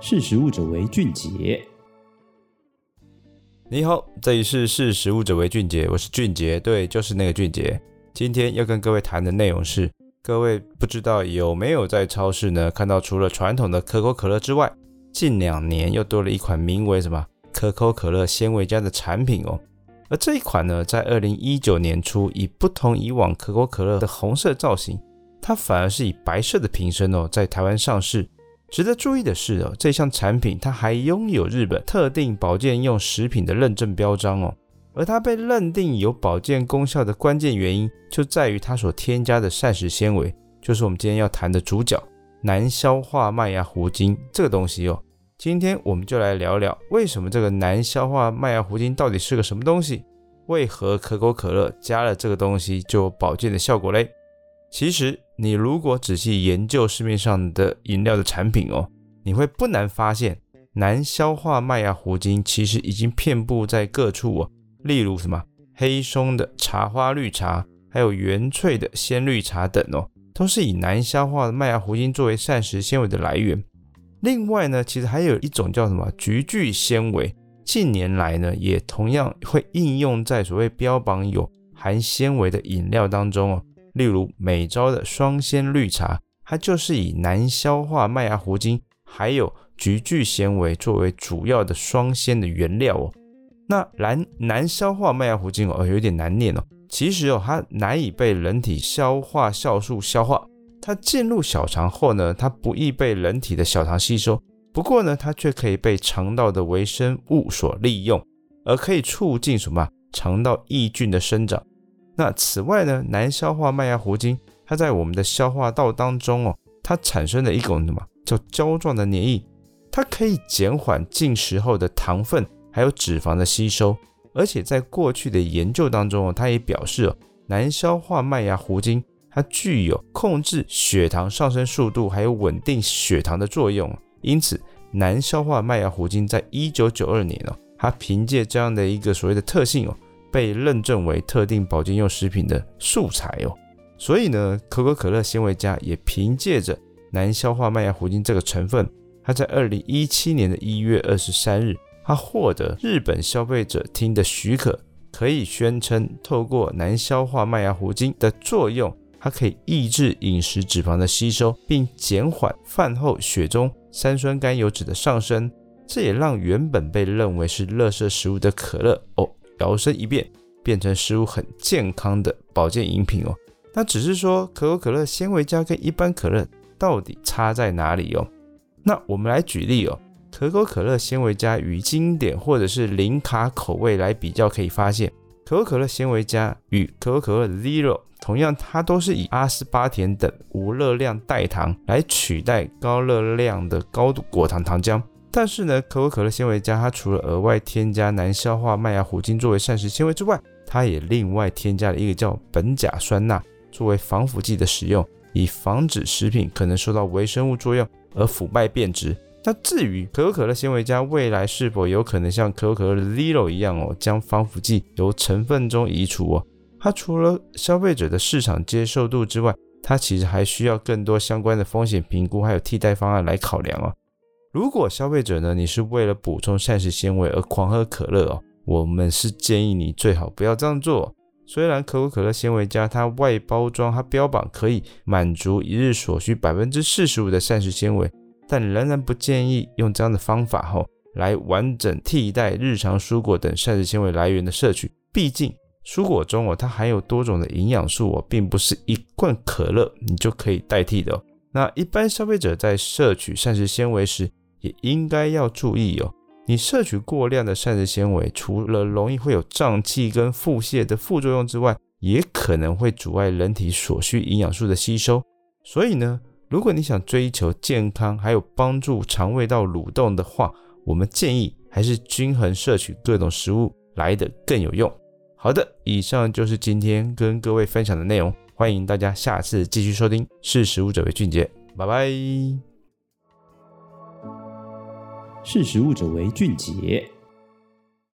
识食物者为俊杰。你好，这里是识食物者为俊杰，我是俊杰，对，就是那个俊杰。今天要跟各位谈的内容是，各位不知道有没有在超市呢看到，除了传统的可口可乐之外，近两年又多了一款名为什么可口可乐纤维加的产品哦。而这一款呢，在二零一九年初，以不同以往可口可乐的红色造型，它反而是以白色的瓶身哦，在台湾上市。值得注意的是哦，这项产品它还拥有日本特定保健用食品的认证标章哦。而它被认定有保健功效的关键原因，就在于它所添加的膳食纤维，就是我们今天要谈的主角——难消化麦芽糊精这个东西哦。今天我们就来聊聊，为什么这个难消化麦芽糊精到底是个什么东西？为何可口可乐加了这个东西就有保健的效果嘞？其实，你如果仔细研究市面上的饮料的产品哦，你会不难发现，难消化麦芽糊精其实已经遍布在各处哦。例如什么黑松的茶花绿茶，还有原萃的鲜绿茶等哦，都是以难消化的麦芽糊精作为膳食纤维的来源。另外呢，其实还有一种叫什么菊苣纤维，近年来呢，也同样会应用在所谓标榜有含纤维的饮料当中哦。例如美招的双鲜绿茶，它就是以难消化麦芽糊精还有菊苣纤维作为主要的双鲜的原料哦。那难难消化麦芽糊精哦，有点难念哦。其实哦，它难以被人体消化酵素消化，它进入小肠后呢，它不易被人体的小肠吸收。不过呢，它却可以被肠道的微生物所利用，而可以促进什么肠道益菌的生长。那此外呢，难消化麦芽糊精，它在我们的消化道当中哦，它产生了一种什么叫胶状的黏液，它可以减缓进食后的糖分还有脂肪的吸收，而且在过去的研究当中哦，它也表示哦，难消化麦芽糊精它具有控制血糖上升速度还有稳定血糖的作用，因此难消化麦芽糊精在一九九二年哦，它凭借这样的一个所谓的特性哦。被认证为特定保健用食品的素材哦，所以呢，可口可乐纤维加也凭借着难消化麦芽糊精这个成分，它在二零一七年的一月二十三日，它获得日本消费者厅的许可，可以宣称透过难消化麦芽糊精的作用，它可以抑制饮食脂肪的吸收，并减缓饭后血中三酸甘油酯的上升，这也让原本被认为是垃圾食物的可乐哦。摇身一变，变成食物很健康的保健饮品哦。那只是说，可口可乐纤维加跟一般可乐到底差在哪里哦？那我们来举例哦，可口可乐纤维加与经典或者是零卡口味来比较，可以发现，可口可乐纤维加与可口可乐 Zero 同样，它都是以阿斯巴甜等无热量代糖来取代高热量的高度果糖糖浆。但是呢，可口可乐纤维加它除了额外添加难消化麦芽糊精作为膳食纤维之外，它也另外添加了一个叫苯甲酸钠作为防腐剂的使用，以防止食品可能受到微生物作用而腐败变质。那至于可口可乐纤维加未来是否有可能像可口可乐的 Zero 一样哦，将防腐剂由成分中移除哦，它除了消费者的市场接受度之外，它其实还需要更多相关的风险评估还有替代方案来考量哦。如果消费者呢，你是为了补充膳食纤维而狂喝可乐哦，我们是建议你最好不要这样做。虽然可口可乐纤维加它外包装它标榜可以满足一日所需百分之四十五的膳食纤维，但仍然不建议用这样的方法哦来完整替代日常蔬果等膳食纤维来源的摄取。毕竟蔬果中哦，它含有多种的营养素哦，并不是一罐可乐你就可以代替的哦。那一般消费者在摄取膳食纤维时，也应该要注意哦，你摄取过量的膳食纤维，除了容易会有胀气跟腹泻的副作用之外，也可能会阻碍人体所需营养素的吸收。所以呢，如果你想追求健康，还有帮助肠胃道蠕动的话，我们建议还是均衡摄取各种食物来得更有用。好的，以上就是今天跟各位分享的内容，欢迎大家下次继续收听。识食物者为俊杰，拜拜。识时务者为俊杰。